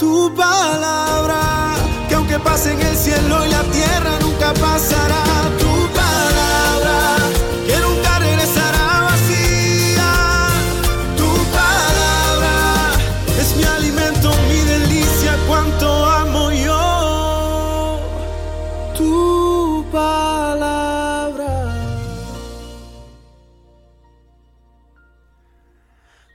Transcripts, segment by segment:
Tu palabra, que aunque pase en el cielo y la tierra, nunca pasará. Tu palabra, que nunca regresará vacía. Tu palabra es mi alimento, mi delicia, cuánto amo yo. Tu palabra.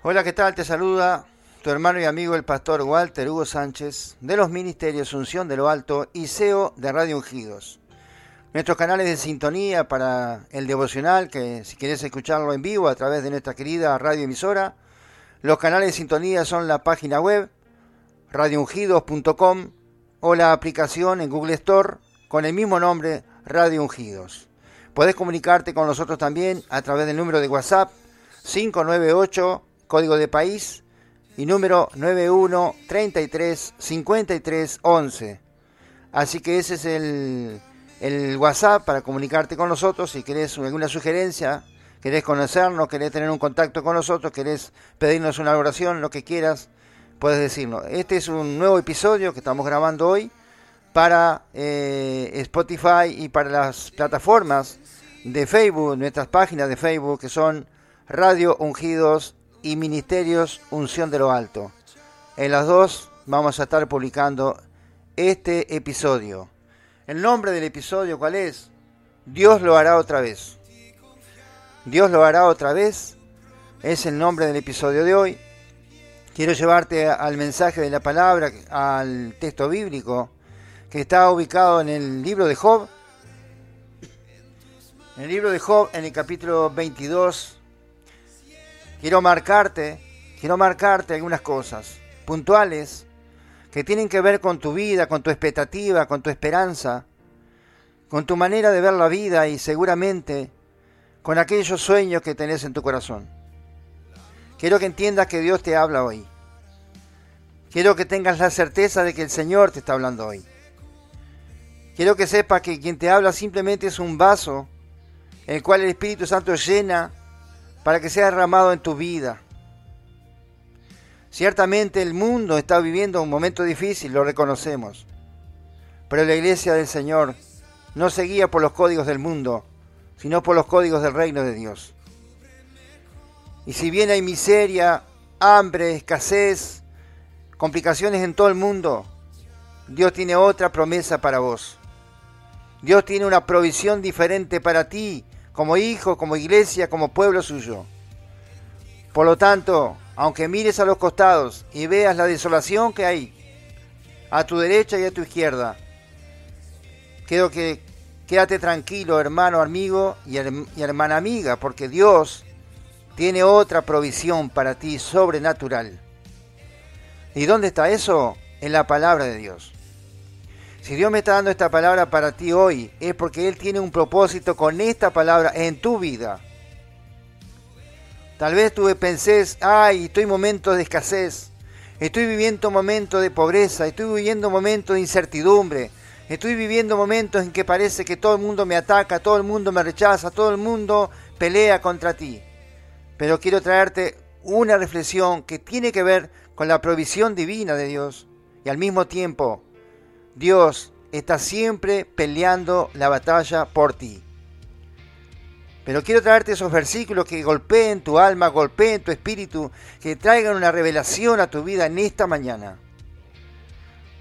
Hola, ¿qué tal? Te saluda tu hermano y amigo el pastor Walter Hugo Sánchez de los Ministerios Unción de lo Alto y CEO de Radio Ungidos. Nuestros canales de sintonía para el devocional, que si quieres escucharlo en vivo a través de nuestra querida radio emisora, los canales de sintonía son la página web radioungidos.com o la aplicación en Google Store con el mismo nombre Radio Ungidos. Puedes comunicarte con nosotros también a través del número de WhatsApp 598 código de país y número 91 33 53 11. Así que ese es el, el WhatsApp para comunicarte con nosotros si querés alguna sugerencia, querés conocernos, querés tener un contacto con nosotros, querés pedirnos una oración, lo que quieras, puedes decirnos. Este es un nuevo episodio que estamos grabando hoy para eh, Spotify y para las plataformas de Facebook, nuestras páginas de Facebook que son Radio Ungidos y Ministerios Unción de lo Alto. En las dos vamos a estar publicando este episodio. El nombre del episodio, ¿cuál es? Dios lo hará otra vez. Dios lo hará otra vez. Es el nombre del episodio de hoy. Quiero llevarte al mensaje de la palabra, al texto bíblico, que está ubicado en el libro de Job. En el libro de Job, en el capítulo 22, quiero marcarte, quiero marcarte algunas cosas puntuales que tienen que ver con tu vida, con tu expectativa, con tu esperanza, con tu manera de ver la vida y seguramente con aquellos sueños que tenés en tu corazón. Quiero que entiendas que Dios te habla hoy. Quiero que tengas la certeza de que el Señor te está hablando hoy. Quiero que sepas que quien te habla simplemente es un vaso el cual el Espíritu Santo llena para que sea derramado en tu vida. Ciertamente el mundo está viviendo un momento difícil, lo reconocemos. Pero la iglesia del Señor no se guía por los códigos del mundo, sino por los códigos del reino de Dios. Y si bien hay miseria, hambre, escasez, complicaciones en todo el mundo, Dios tiene otra promesa para vos. Dios tiene una provisión diferente para ti, como hijo, como iglesia, como pueblo suyo. Por lo tanto, aunque mires a los costados y veas la desolación que hay a tu derecha y a tu izquierda, quiero que quédate tranquilo, hermano, amigo y, y hermana amiga, porque Dios tiene otra provisión para ti sobrenatural. ¿Y dónde está eso? En la palabra de Dios. Si Dios me está dando esta palabra para ti hoy, es porque Él tiene un propósito con esta palabra en tu vida. Tal vez tú pensés, ay, estoy en momentos de escasez, estoy viviendo momentos de pobreza, estoy viviendo momentos de incertidumbre, estoy viviendo momentos en que parece que todo el mundo me ataca, todo el mundo me rechaza, todo el mundo pelea contra ti. Pero quiero traerte una reflexión que tiene que ver con la provisión divina de Dios y al mismo tiempo Dios está siempre peleando la batalla por ti. Pero quiero traerte esos versículos que golpeen tu alma, golpeen tu espíritu, que traigan una revelación a tu vida en esta mañana.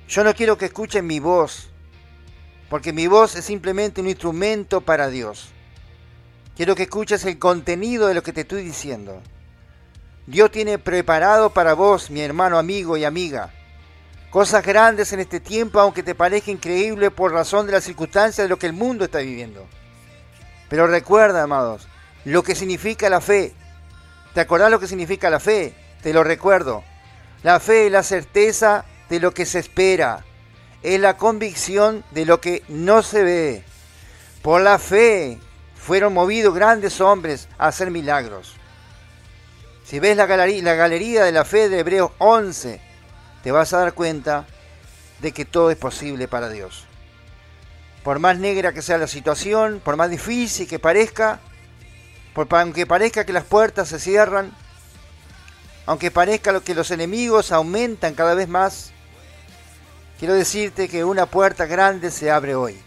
Yo no quiero que escuchen mi voz, porque mi voz es simplemente un instrumento para Dios. Quiero que escuches el contenido de lo que te estoy diciendo. Dios tiene preparado para vos, mi hermano, amigo y amiga, cosas grandes en este tiempo, aunque te parezca increíble por razón de las circunstancias de lo que el mundo está viviendo. Pero recuerda, amados, lo que significa la fe. ¿Te acordás lo que significa la fe? Te lo recuerdo. La fe es la certeza de lo que se espera. Es la convicción de lo que no se ve. Por la fe fueron movidos grandes hombres a hacer milagros. Si ves la galería, la galería de la fe de Hebreos 11, te vas a dar cuenta de que todo es posible para Dios. Por más negra que sea la situación, por más difícil que parezca, por, aunque parezca que las puertas se cierran, aunque parezca que los enemigos aumentan cada vez más, quiero decirte que una puerta grande se abre hoy.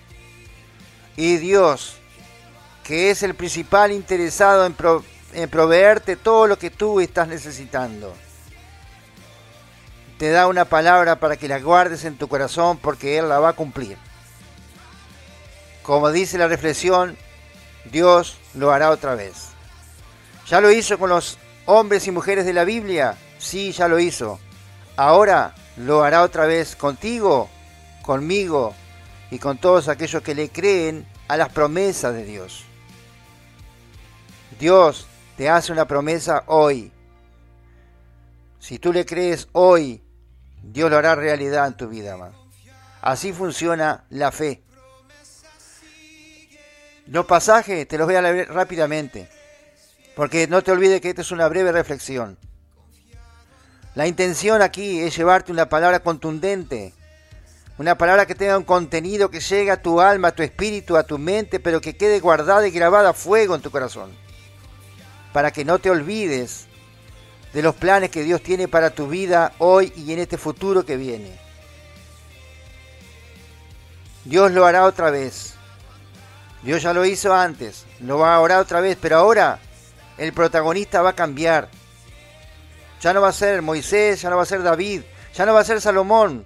Y Dios, que es el principal interesado en, en proveerte todo lo que tú estás necesitando, te da una palabra para que la guardes en tu corazón porque Él la va a cumplir. Como dice la reflexión, Dios lo hará otra vez. ¿Ya lo hizo con los hombres y mujeres de la Biblia? Sí, ya lo hizo. Ahora lo hará otra vez contigo, conmigo y con todos aquellos que le creen a las promesas de Dios. Dios te hace una promesa hoy. Si tú le crees hoy, Dios lo hará realidad en tu vida. Así funciona la fe. Los pasajes te los voy a leer rápidamente, porque no te olvides que esta es una breve reflexión. La intención aquí es llevarte una palabra contundente, una palabra que tenga un contenido que llegue a tu alma, a tu espíritu, a tu mente, pero que quede guardada y grabada a fuego en tu corazón, para que no te olvides de los planes que Dios tiene para tu vida hoy y en este futuro que viene. Dios lo hará otra vez. Dios ya lo hizo antes, lo va a orar otra vez, pero ahora el protagonista va a cambiar. Ya no va a ser Moisés, ya no va a ser David, ya no va a ser Salomón.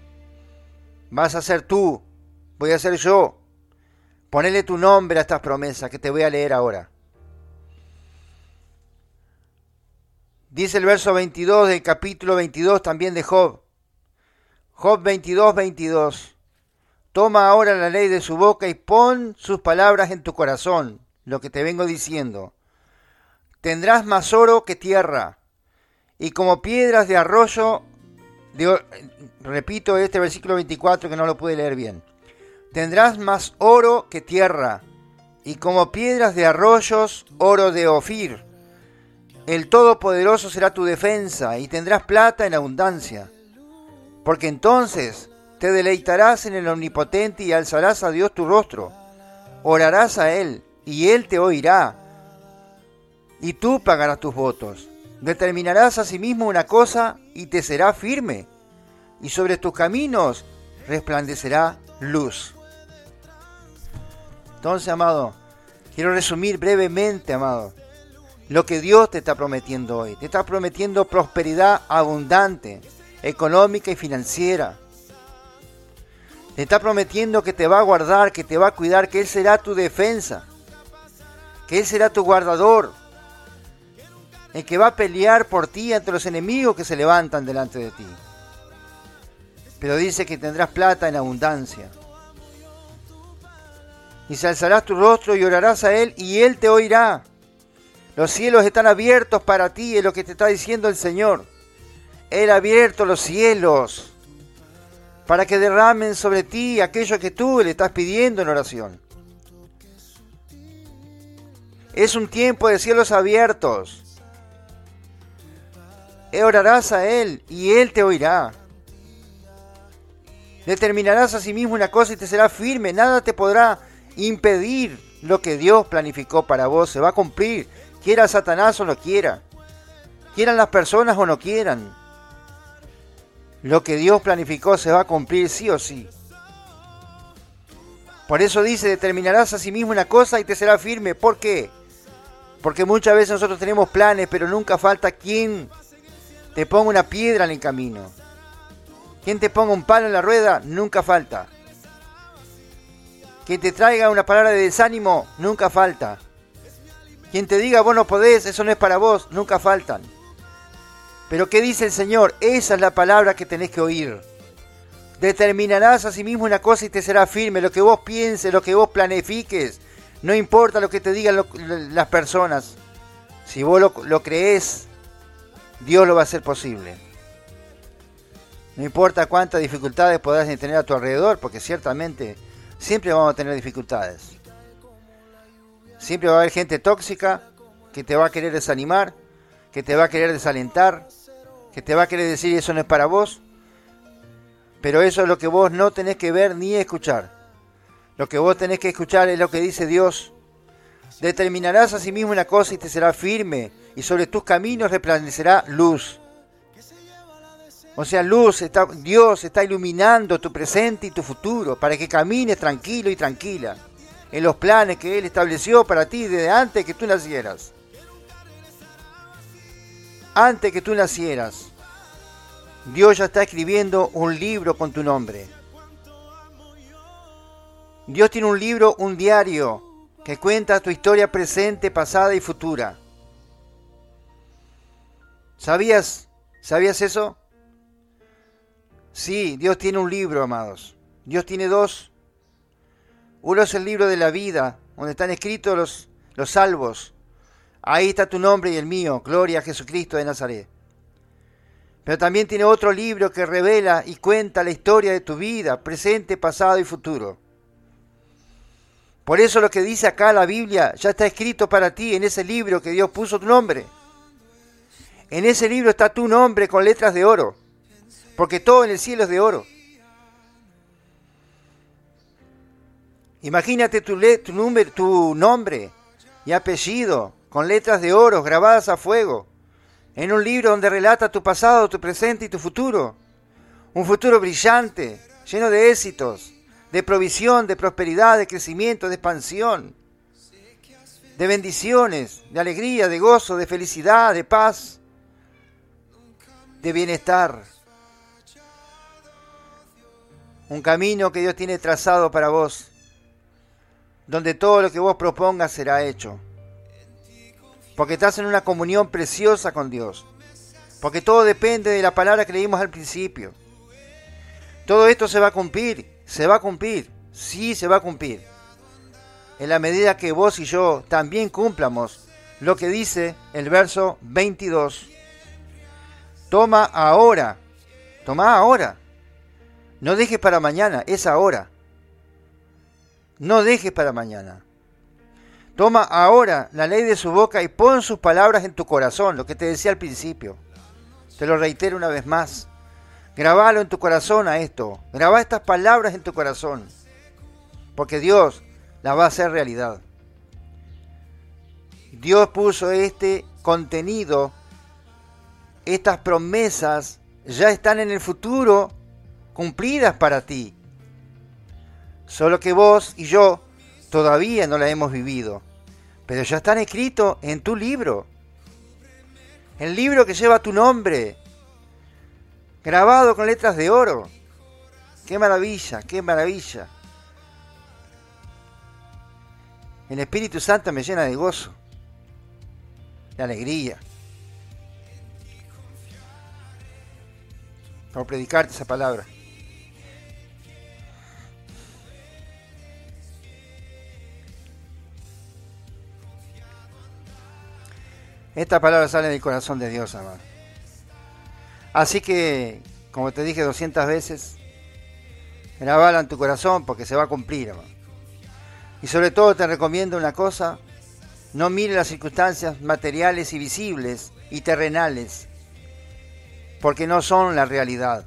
Vas a ser tú, voy a ser yo. Ponele tu nombre a estas promesas que te voy a leer ahora. Dice el verso 22 del capítulo 22 también de Job. Job 22, 22. Toma ahora la ley de su boca y pon sus palabras en tu corazón, lo que te vengo diciendo. Tendrás más oro que tierra, y como piedras de arroyo, repito este versículo 24 que no lo pude leer bien. Tendrás más oro que tierra, y como piedras de arroyos, oro de Ofir. El Todopoderoso será tu defensa, y tendrás plata en abundancia. Porque entonces te deleitarás en el Omnipotente y alzarás a Dios tu rostro. Orarás a Él y Él te oirá. Y tú pagarás tus votos. Determinarás a sí mismo una cosa y te será firme. Y sobre tus caminos resplandecerá luz. Entonces, amado, quiero resumir brevemente, amado, lo que Dios te está prometiendo hoy. Te está prometiendo prosperidad abundante, económica y financiera te está prometiendo que te va a guardar, que te va a cuidar, que Él será tu defensa, que Él será tu guardador, el que va a pelear por ti ante los enemigos que se levantan delante de ti. Pero dice que tendrás plata en abundancia. Y se alzarás tu rostro y orarás a Él y Él te oirá. Los cielos están abiertos para ti, es lo que te está diciendo el Señor. Él ha abierto los cielos para que derramen sobre ti aquello que tú le estás pidiendo en oración. Es un tiempo de cielos abiertos. E orarás a Él y Él te oirá. Determinarás a sí mismo una cosa y te será firme. Nada te podrá impedir lo que Dios planificó para vos. Se va a cumplir. Quiera Satanás o no quiera. Quieran las personas o no quieran. Lo que Dios planificó se va a cumplir sí o sí. Por eso dice, determinarás a sí mismo una cosa y te será firme. ¿Por qué? Porque muchas veces nosotros tenemos planes, pero nunca falta quien te ponga una piedra en el camino. Quien te ponga un palo en la rueda, nunca falta. Quien te traiga una palabra de desánimo, nunca falta. Quien te diga, vos no podés, eso no es para vos, nunca faltan. Pero ¿qué dice el Señor? Esa es la palabra que tenés que oír. Determinarás a sí mismo una cosa y te será firme. Lo que vos pienses, lo que vos planifiques. No importa lo que te digan las personas. Si vos lo, lo crees, Dios lo va a hacer posible. No importa cuántas dificultades podrás tener a tu alrededor, porque ciertamente siempre vamos a tener dificultades. Siempre va a haber gente tóxica que te va a querer desanimar, que te va a querer desalentar, que te va a querer decir eso no es para vos, pero eso es lo que vos no tenés que ver ni escuchar. Lo que vos tenés que escuchar es lo que dice Dios. Determinarás a sí mismo una cosa y te será firme, y sobre tus caminos resplandecerá luz. O sea, luz, Dios está iluminando tu presente y tu futuro para que camines tranquilo y tranquila en los planes que Él estableció para ti desde antes que tú nacieras. Antes que tú nacieras, Dios ya está escribiendo un libro con tu nombre. Dios tiene un libro, un diario, que cuenta tu historia presente, pasada y futura. ¿Sabías? ¿Sabías eso? Sí, Dios tiene un libro, amados. Dios tiene dos. Uno es el libro de la vida, donde están escritos los, los salvos. Ahí está tu nombre y el mío, Gloria a Jesucristo de Nazaret. Pero también tiene otro libro que revela y cuenta la historia de tu vida, presente, pasado y futuro. Por eso lo que dice acá la Biblia ya está escrito para ti en ese libro que Dios puso tu nombre. En ese libro está tu nombre con letras de oro, porque todo en el cielo es de oro. Imagínate tu, tu, tu nombre y apellido con letras de oro grabadas a fuego, en un libro donde relata tu pasado, tu presente y tu futuro. Un futuro brillante, lleno de éxitos, de provisión, de prosperidad, de crecimiento, de expansión, de bendiciones, de alegría, de gozo, de felicidad, de paz de bienestar. Un camino que Dios tiene trazado para vos, donde todo lo que vos propongas será hecho. Porque estás en una comunión preciosa con Dios. Porque todo depende de la palabra que leímos al principio. Todo esto se va a cumplir, se va a cumplir, sí se va a cumplir. En la medida que vos y yo también cumplamos lo que dice el verso 22 Toma ahora. Toma ahora. No dejes para mañana, es ahora. No dejes para mañana. Toma ahora la ley de su boca y pon sus palabras en tu corazón, lo que te decía al principio. Te lo reitero una vez más. Grabalo en tu corazón a esto. Graba estas palabras en tu corazón. Porque Dios las va a hacer realidad. Dios puso este contenido estas promesas ya están en el futuro cumplidas para ti. Solo que vos y yo todavía no las hemos vivido. Pero ya están escritos en tu libro. El libro que lleva tu nombre. Grabado con letras de oro. Qué maravilla, qué maravilla. El Espíritu Santo me llena de gozo, de alegría. por predicarte esa palabra. Esta palabra sale del corazón de Dios, amado. Así que, como te dije 200 veces, grabala en tu corazón porque se va a cumplir, amado. Y sobre todo te recomiendo una cosa, no mire las circunstancias materiales y visibles y terrenales, porque no son la realidad.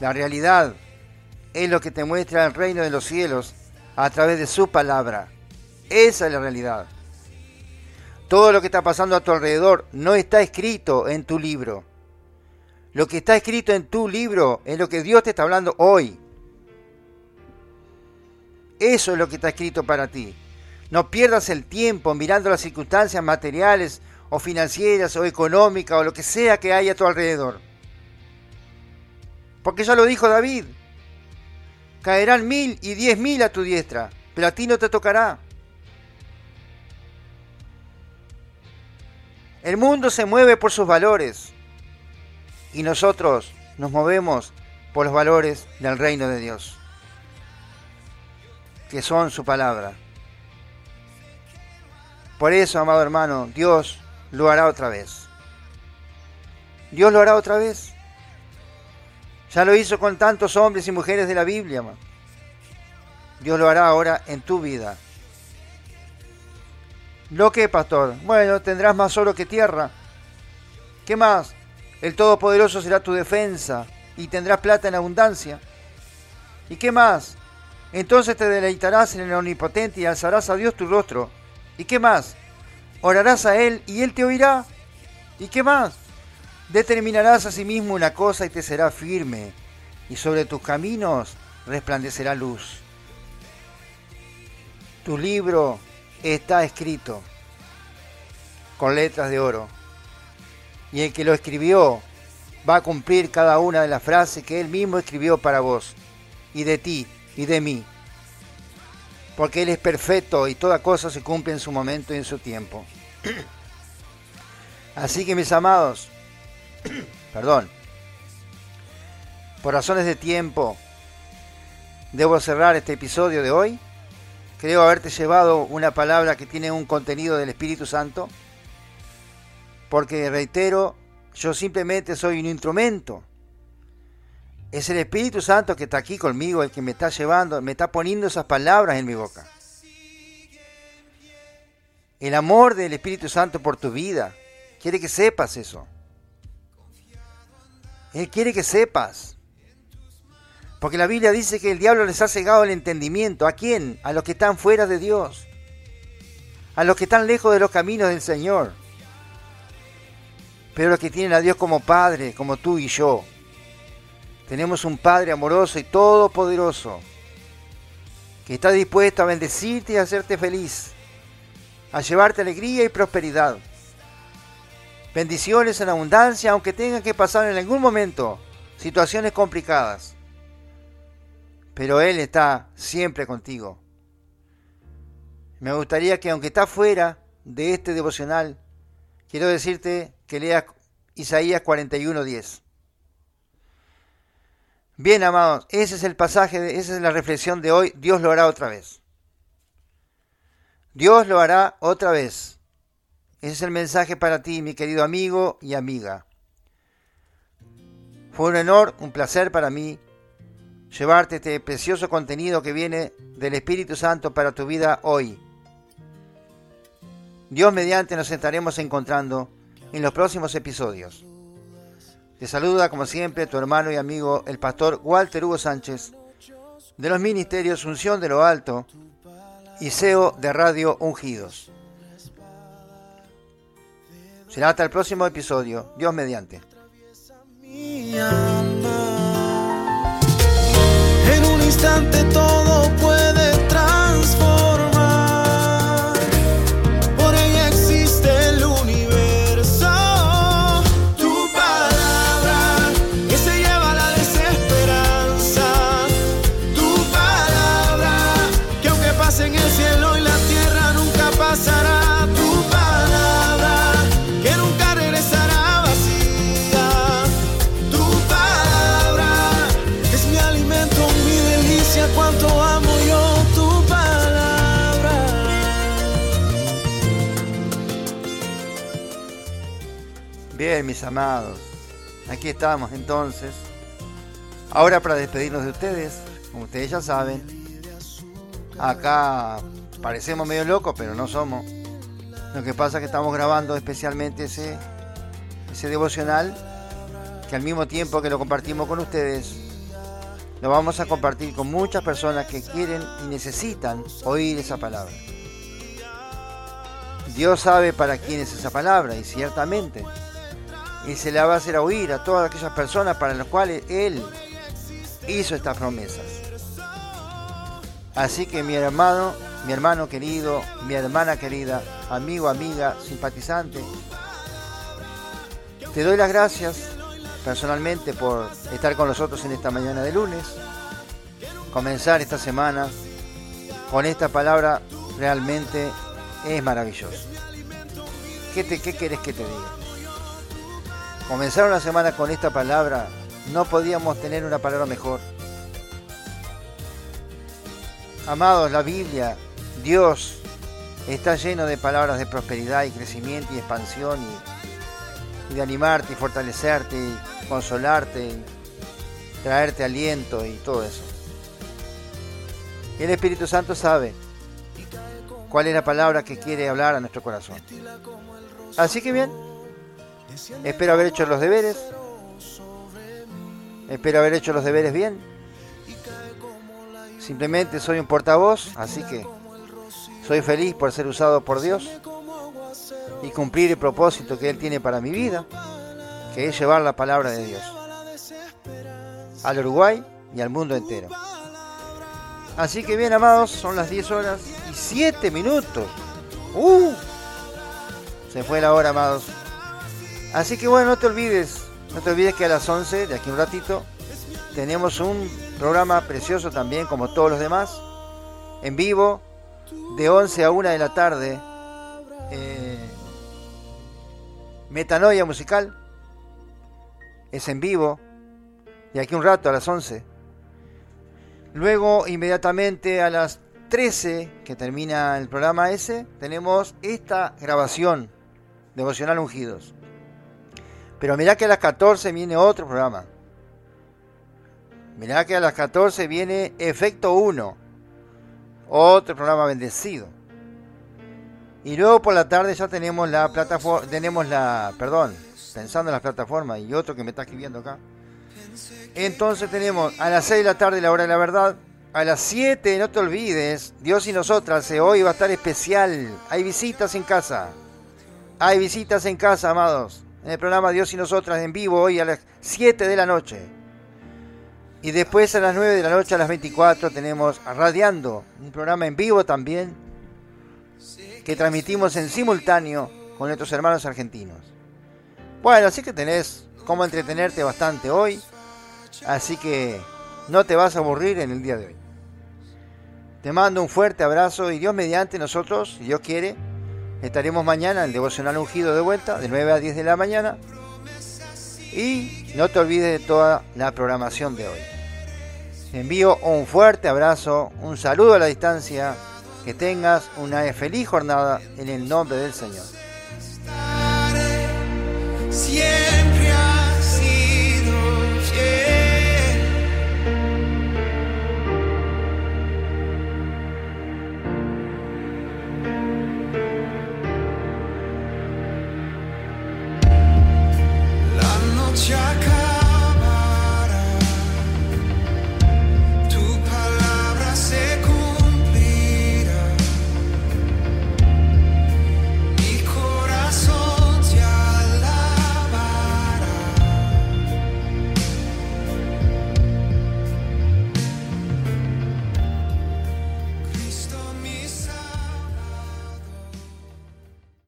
La realidad es lo que te muestra el reino de los cielos a través de su palabra. Esa es la realidad. Todo lo que está pasando a tu alrededor no está escrito en tu libro. Lo que está escrito en tu libro es lo que Dios te está hablando hoy. Eso es lo que está escrito para ti. No pierdas el tiempo mirando las circunstancias materiales o financieras o económicas o lo que sea que haya a tu alrededor. Porque ya lo dijo David, caerán mil y diez mil a tu diestra, pero a ti no te tocará. El mundo se mueve por sus valores y nosotros nos movemos por los valores del reino de Dios, que son su palabra. Por eso, amado hermano, Dios lo hará otra vez. Dios lo hará otra vez. Ya lo hizo con tantos hombres y mujeres de la Biblia. Dios lo hará ahora en tu vida. ¿Lo que, pastor? Bueno, tendrás más oro que tierra. ¿Qué más? El Todopoderoso será tu defensa y tendrás plata en abundancia. ¿Y qué más? Entonces te deleitarás en el Omnipotente y alzarás a Dios tu rostro. ¿Y qué más? orarás a Él y Él te oirá. ¿Y qué más? Determinarás a sí mismo una cosa y te será firme, y sobre tus caminos resplandecerá luz. Tu libro está escrito con letras de oro, y el que lo escribió va a cumplir cada una de las frases que él mismo escribió para vos, y de ti, y de mí, porque Él es perfecto y toda cosa se cumple en su momento y en su tiempo. Así que mis amados, perdón, por razones de tiempo, debo cerrar este episodio de hoy. Creo haberte llevado una palabra que tiene un contenido del Espíritu Santo, porque reitero, yo simplemente soy un instrumento. Es el Espíritu Santo que está aquí conmigo, el que me está llevando, me está poniendo esas palabras en mi boca. El amor del Espíritu Santo por tu vida quiere que sepas eso. Él quiere que sepas. Porque la Biblia dice que el diablo les ha cegado el entendimiento. ¿A quién? A los que están fuera de Dios. A los que están lejos de los caminos del Señor. Pero los que tienen a Dios como Padre, como tú y yo. Tenemos un Padre amoroso y todopoderoso. Que está dispuesto a bendecirte y a hacerte feliz. A llevarte alegría y prosperidad bendiciones en abundancia, aunque tengan que pasar en algún momento situaciones complicadas. Pero Él está siempre contigo. Me gustaría que aunque está fuera de este devocional, quiero decirte que leas Isaías 41:10. Bien, amados, ese es el pasaje, esa es la reflexión de hoy. Dios lo hará otra vez. Dios lo hará otra vez. Ese es el mensaje para ti, mi querido amigo y amiga. Fue un honor, un placer para mí llevarte este precioso contenido que viene del Espíritu Santo para tu vida hoy. Dios mediante nos estaremos encontrando en los próximos episodios. Te saluda como siempre tu hermano y amigo el pastor Walter Hugo Sánchez de los ministerios Unción de lo Alto y CEO de Radio Ungidos. Será hasta el próximo episodio. Dios mediante. Instante todo puede amados, aquí estamos entonces. Ahora para despedirnos de ustedes, como ustedes ya saben, acá parecemos medio locos, pero no somos. Lo que pasa es que estamos grabando especialmente ese, ese devocional, que al mismo tiempo que lo compartimos con ustedes, lo vamos a compartir con muchas personas que quieren y necesitan oír esa palabra. Dios sabe para quién es esa palabra y ciertamente y se la va a hacer oír a todas aquellas personas para las cuales Él hizo estas promesas. Así que mi hermano, mi hermano querido, mi hermana querida, amigo, amiga, simpatizante, te doy las gracias personalmente por estar con nosotros en esta mañana de lunes, comenzar esta semana con esta palabra realmente es maravilloso. ¿Qué, te, qué querés que te diga? Comenzar una semana con esta palabra, no podíamos tener una palabra mejor. Amados, la Biblia, Dios está lleno de palabras de prosperidad y crecimiento y expansión y, de animarte y fortalecerte y consolarte y traerte aliento y todo eso. el Espíritu Santo sabe cuál es la palabra que quiere hablar a nuestro corazón. Así que bien, Espero haber hecho los deberes. Espero haber hecho los deberes bien. Simplemente soy un portavoz, así que soy feliz por ser usado por Dios y cumplir el propósito que Él tiene para mi vida, que es llevar la palabra de Dios al Uruguay y al mundo entero. Así que bien, amados, son las 10 horas y 7 minutos. ¡Uh! Se fue la hora, amados. Así que bueno, no te olvides, no te olvides que a las 11, de aquí un ratito, tenemos un programa precioso también, como todos los demás, en vivo, de 11 a 1 de la tarde. Eh, metanoia musical. Es en vivo. De aquí un rato, a las 11. Luego, inmediatamente a las 13, que termina el programa ese, tenemos esta grabación, Devocional Ungidos. Pero mirá que a las 14 viene otro programa. Mirá que a las 14 viene Efecto 1, otro programa bendecido. Y luego por la tarde ya tenemos la plataforma, tenemos la, perdón, pensando en la plataforma y otro que me está escribiendo acá. Entonces tenemos a las 6 de la tarde la hora de la verdad, a las 7 no te olvides, Dios y nosotras, eh, hoy va a estar especial, hay visitas en casa, hay visitas en casa, amados, en el programa Dios y nosotras en vivo hoy a las 7 de la noche. Y después a las 9 de la noche a las 24 tenemos Radiando, un programa en vivo también que transmitimos en simultáneo con nuestros hermanos argentinos. Bueno, así que tenés cómo entretenerte bastante hoy, así que no te vas a aburrir en el día de hoy. Te mando un fuerte abrazo y Dios mediante nosotros, si Dios quiere, estaremos mañana en el devocional ungido de vuelta, de 9 a 10 de la mañana. Y no te olvides de toda la programación de hoy. Te envío un fuerte abrazo, un saludo a la distancia, que tengas una feliz jornada en el nombre del Señor.